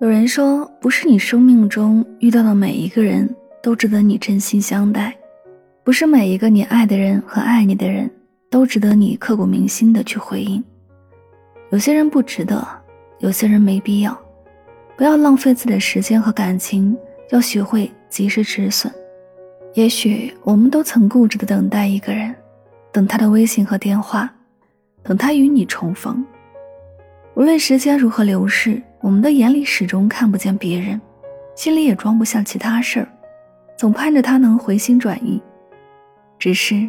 有人说，不是你生命中遇到的每一个人都值得你真心相待，不是每一个你爱的人和爱你的人都值得你刻骨铭心的去回应。有些人不值得，有些人没必要。不要浪费自己的时间和感情，要学会及时止损。也许我们都曾固执的等待一个人，等他的微信和电话，等他与你重逢。无论时间如何流逝。我们的眼里始终看不见别人，心里也装不下其他事儿，总盼着他能回心转意。只是，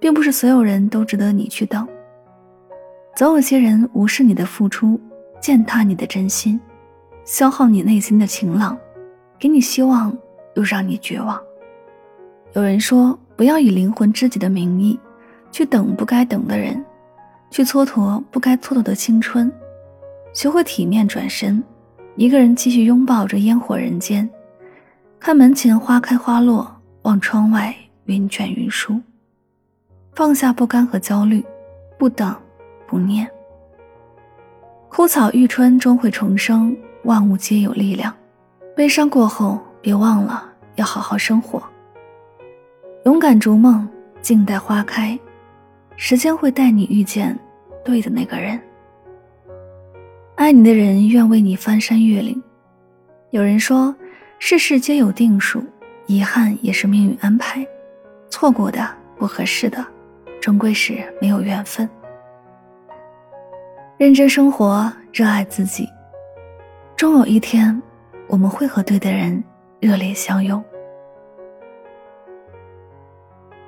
并不是所有人都值得你去等。总有些人无视你的付出，践踏你的真心，消耗你内心的晴朗，给你希望又让你绝望。有人说，不要以灵魂知己的名义，去等不该等的人，去蹉跎不该蹉跎的青春。学会体面转身，一个人继续拥抱着烟火人间，看门前花开花落，望窗外云卷云舒。放下不甘和焦虑，不等，不念。枯草遇春终会重生，万物皆有力量。悲伤过后，别忘了要好好生活。勇敢逐梦，静待花开，时间会带你遇见对的那个人。爱你的人愿为你翻山越岭。有人说，世事皆有定数，遗憾也是命运安排。错过的、不合适的，终归是没有缘分。认真生活，热爱自己，终有一天，我们会和对的人热烈相拥。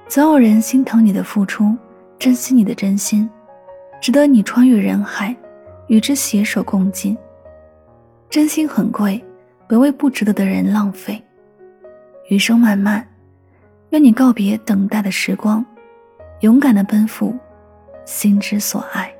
总有人心疼你的付出，珍惜你的真心，值得你穿越人海。与之携手共进。真心很贵，别为不值得的人浪费。余生漫漫，愿你告别等待的时光，勇敢的奔赴心之所爱。